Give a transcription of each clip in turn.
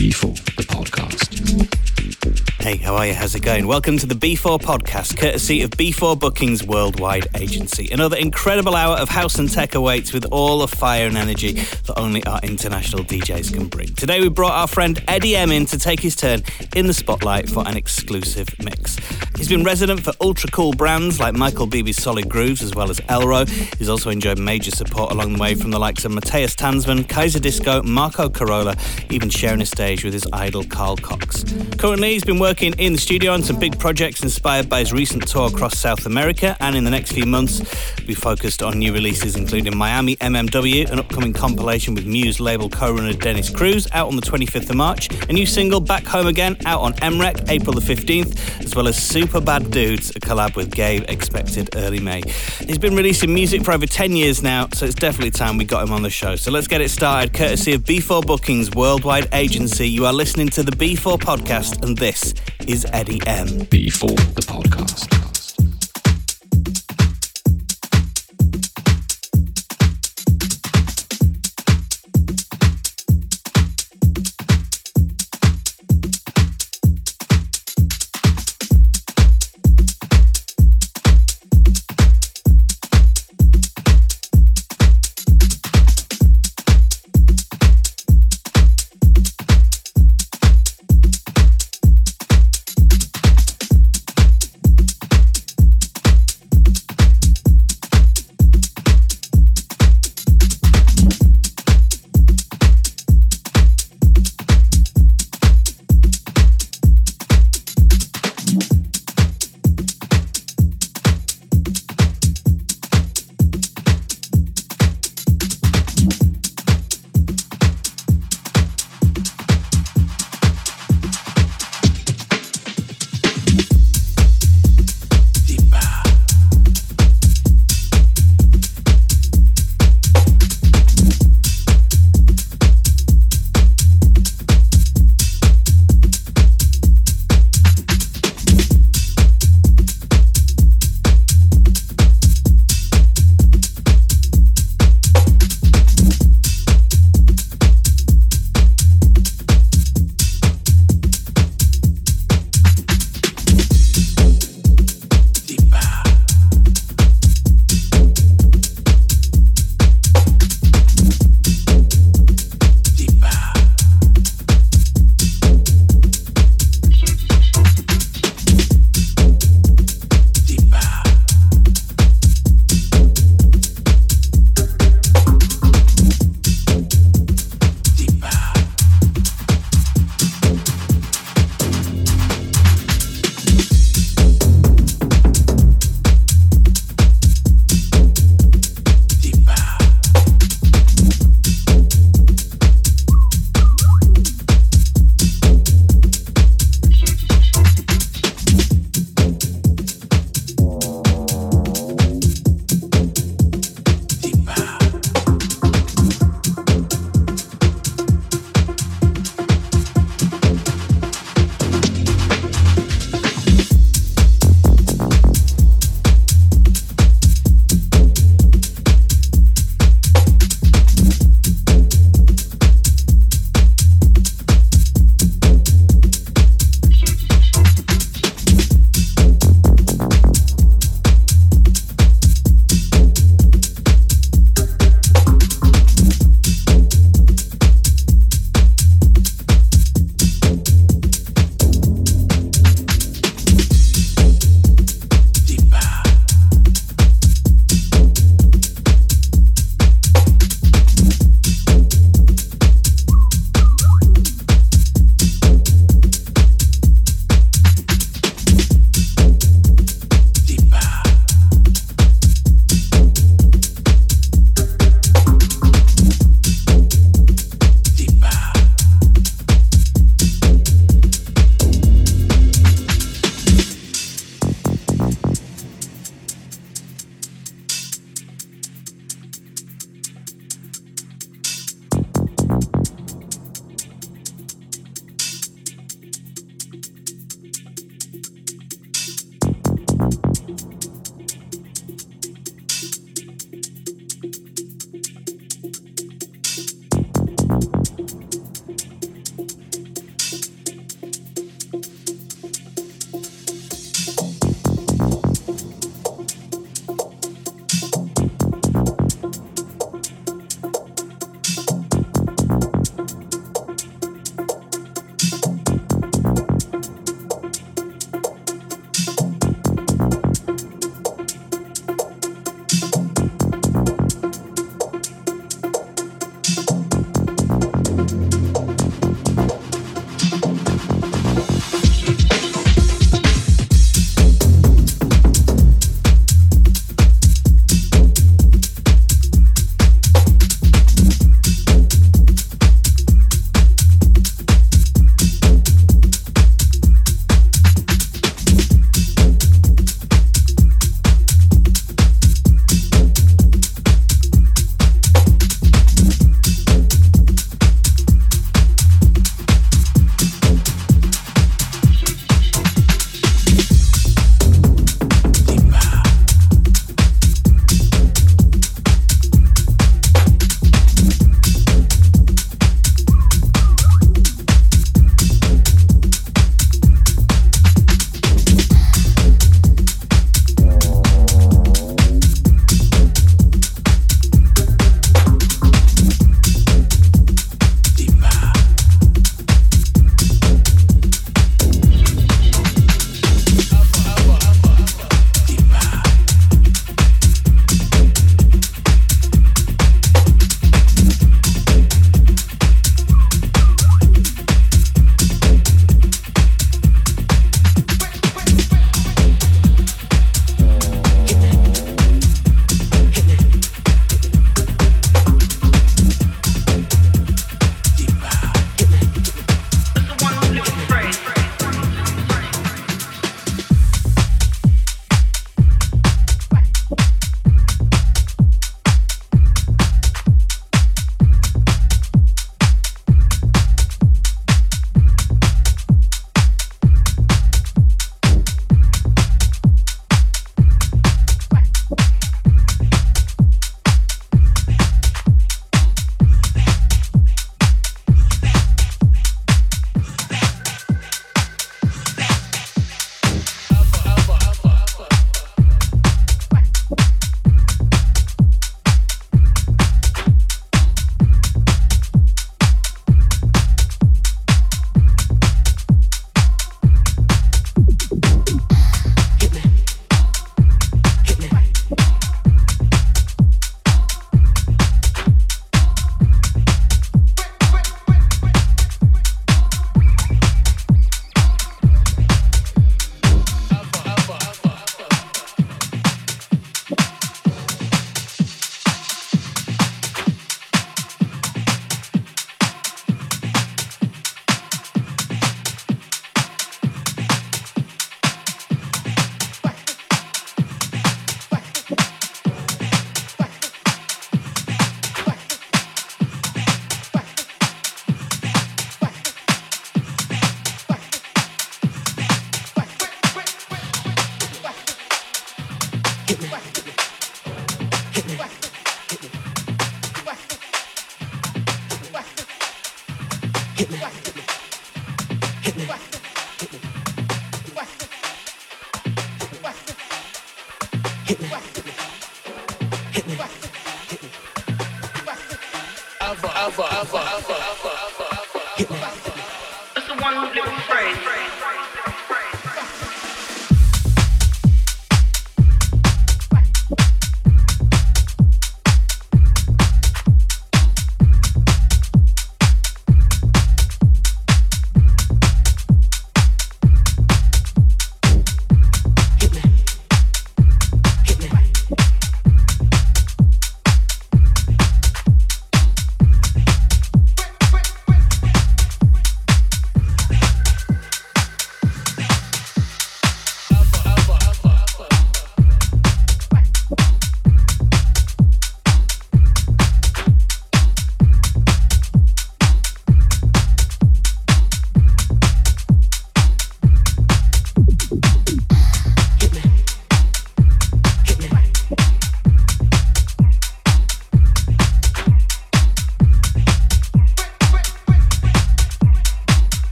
B4, the podcast. Hey, how are you? How's it going? Welcome to the B4 podcast, courtesy of B4 Bookings Worldwide Agency. Another incredible hour of house and tech awaits with all the fire and energy that only our international DJs can bring. Today we brought our friend Eddy M in to take his turn in the spotlight for an exclusive mix. He's been resident for ultra cool brands like Michael Bibi's Solid Grooves as well as Elrow. He's also enjoyed major support along the way from the likes of Matthias Kaiserdisco, Marco Carola, even sharing a stage with his idol Carl Cox. Currently, he's been working in the studio on some big projects inspired by his recent tour across South America, and in the next few months, we focused on new releases including Miami MMW, an upcoming compilation with Muse label co-runner Dennis Cruz out on the 25th of March, a new single Back Home Again out on EMrec April the 15th, as well as Super Bad Dudes, a collab with Gabe expected early May. He's been releasing music for over 10 years now, so it's definitely time we got him on the show. So let's get it started, courtesy of B4 Bookings Worldwide Agency. You are listening to the B4 podcast, and this is Eddy M. B4 the podcast.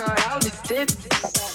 I'll and did this.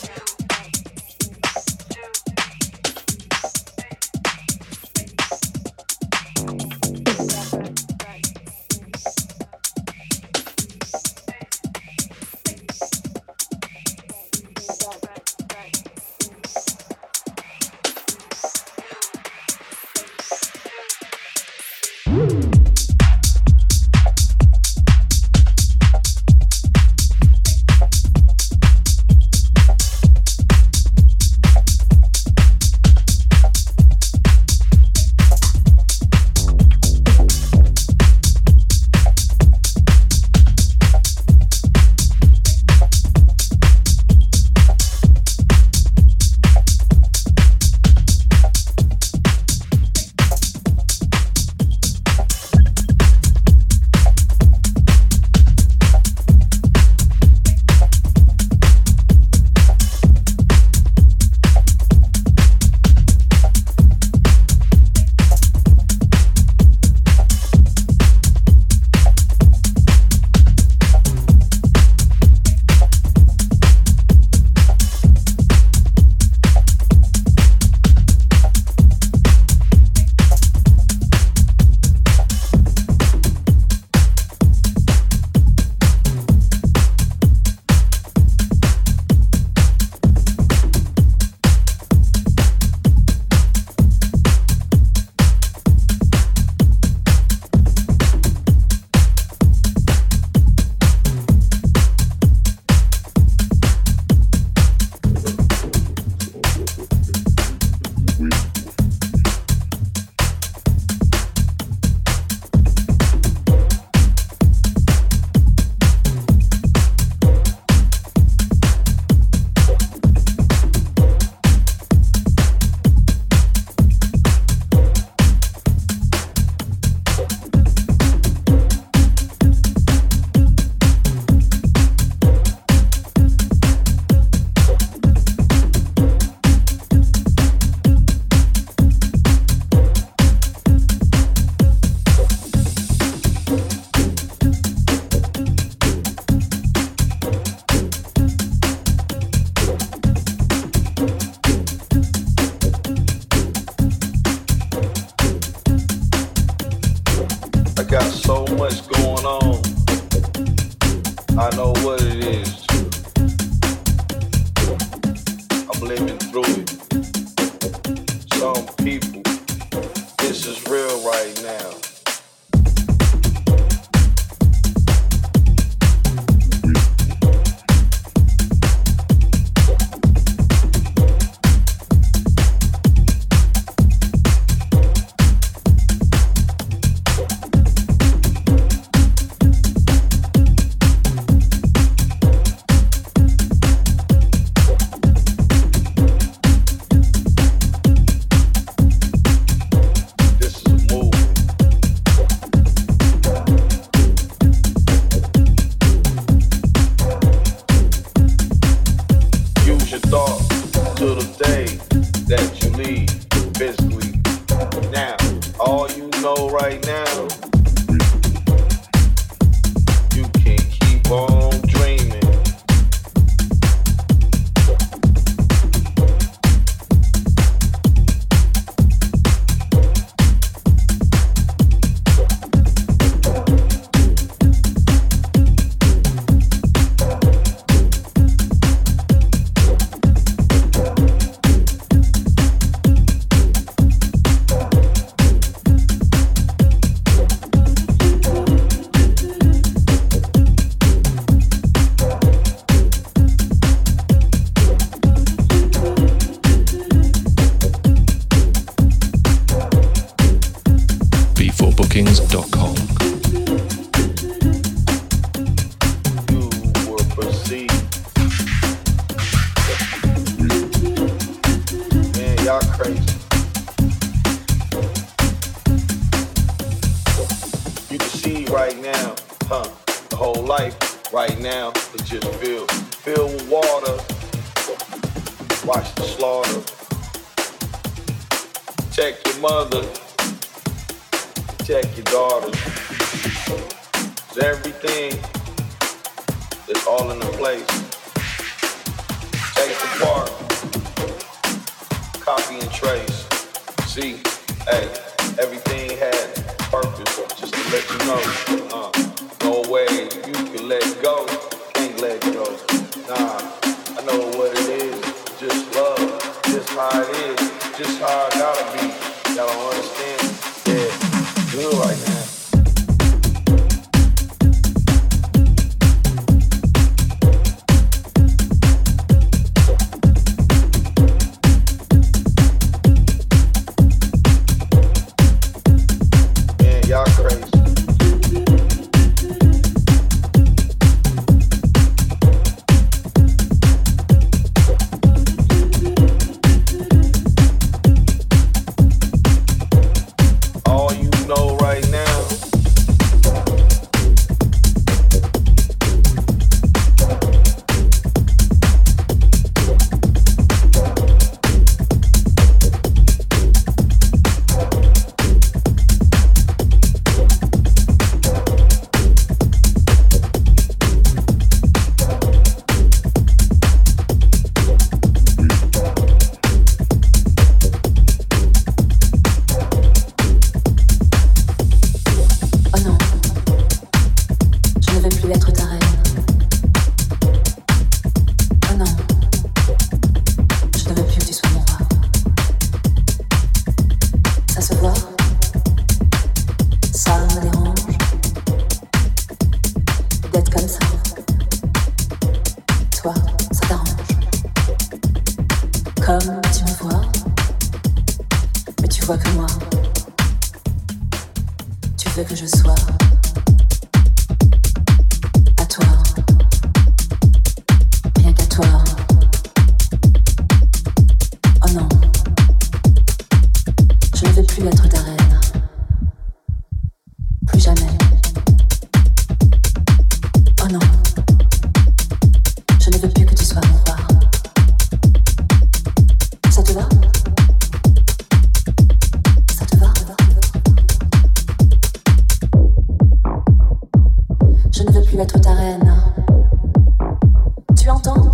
Tu entends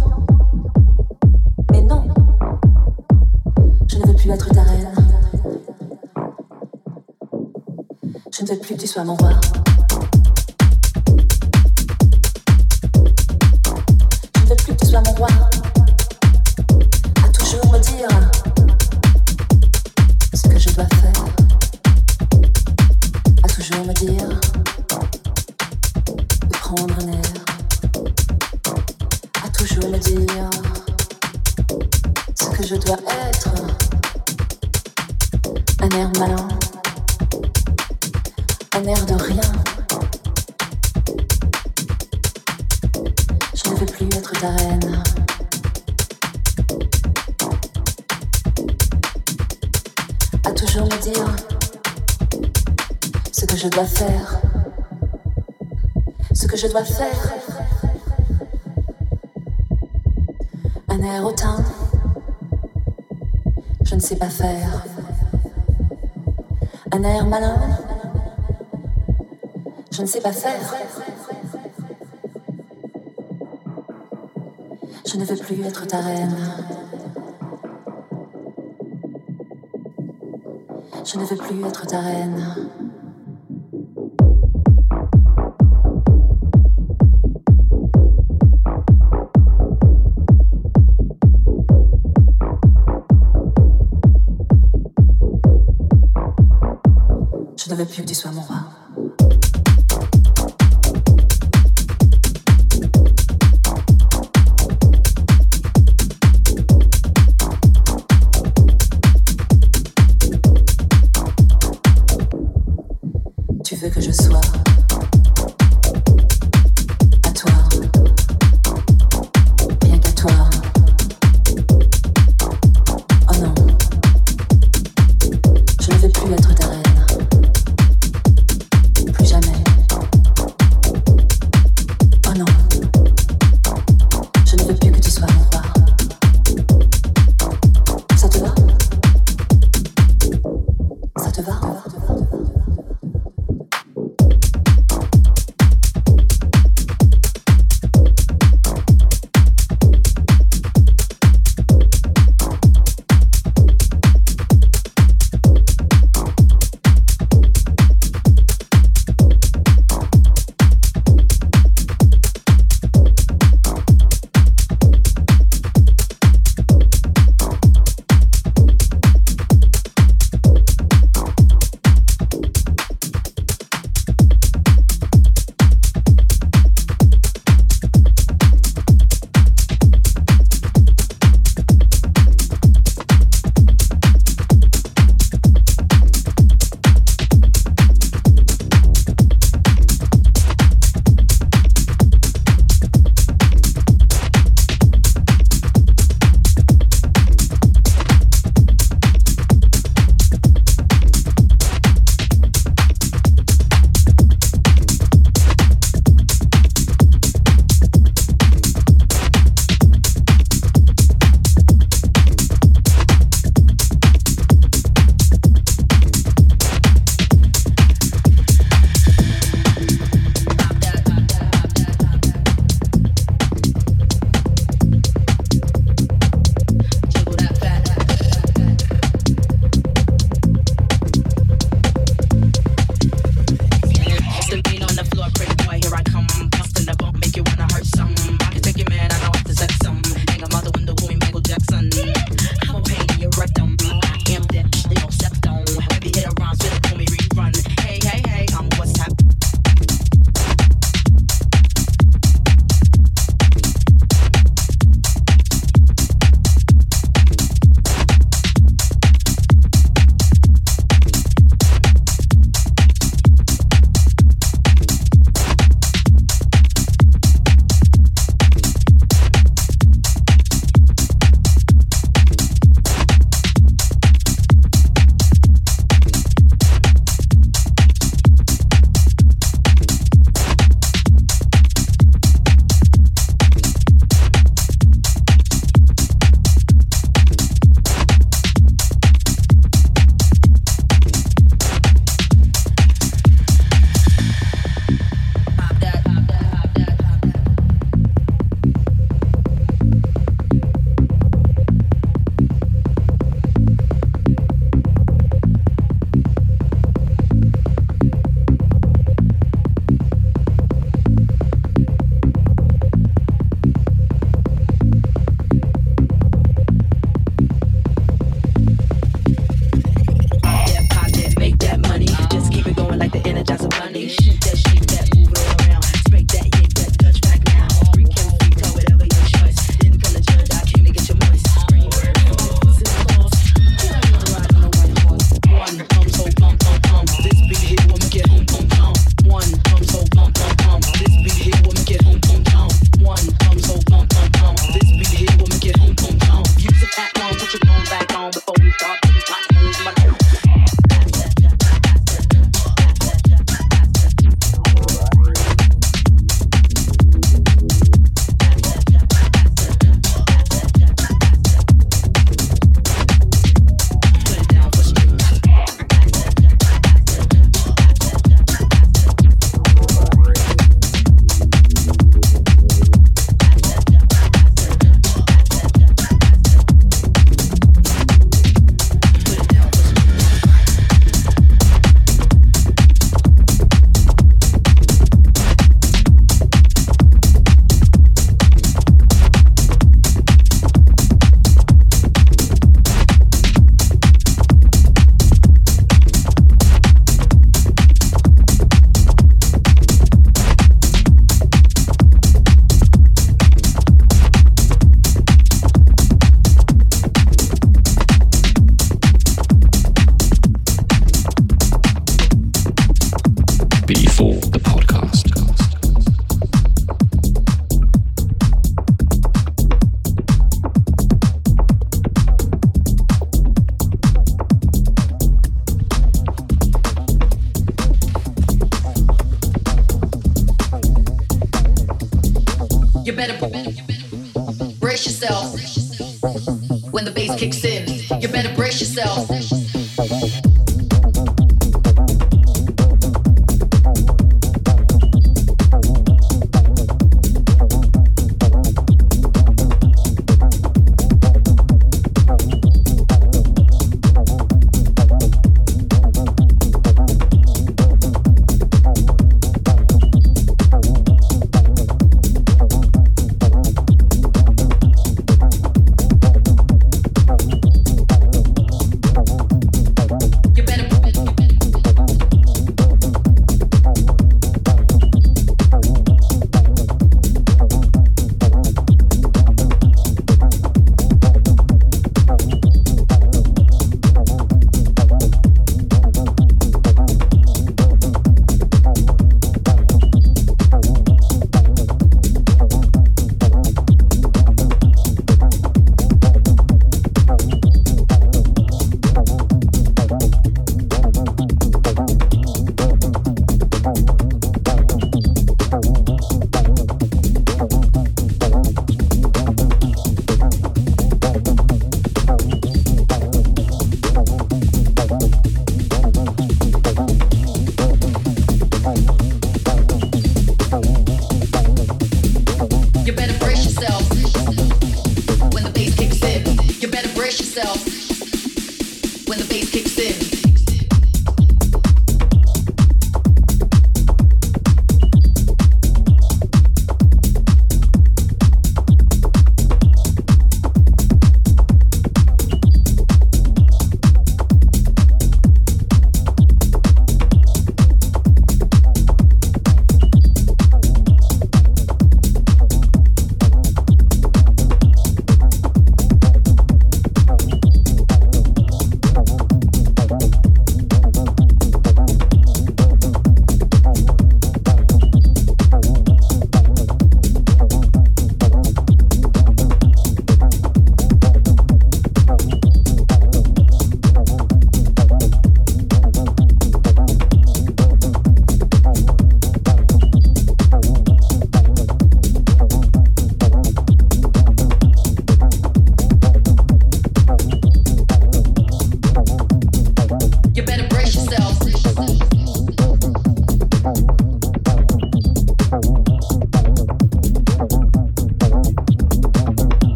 Mais non, je ne veux plus être ta reine. Je ne veux plus que tu sois mon roi. pas faire Un air malin Je ne sais pas faire. Je ne veux plus être ta reine. Je ne veux plus être ta reine. prie que tu sois mon roi. Tu veux que je sois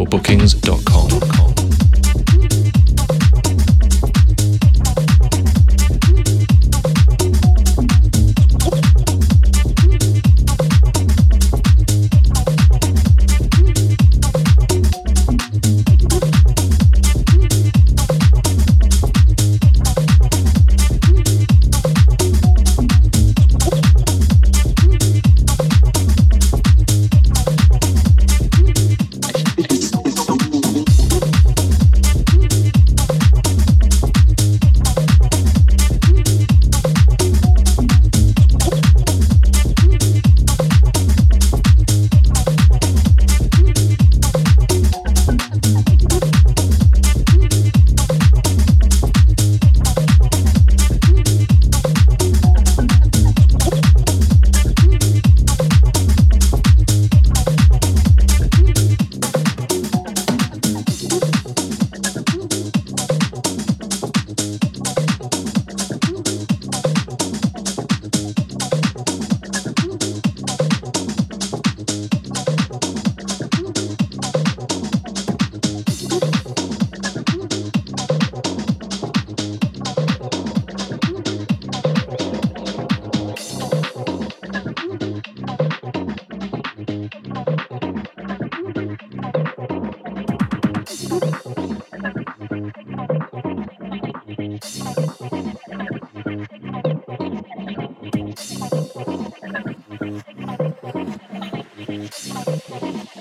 bookings.com. Thank you.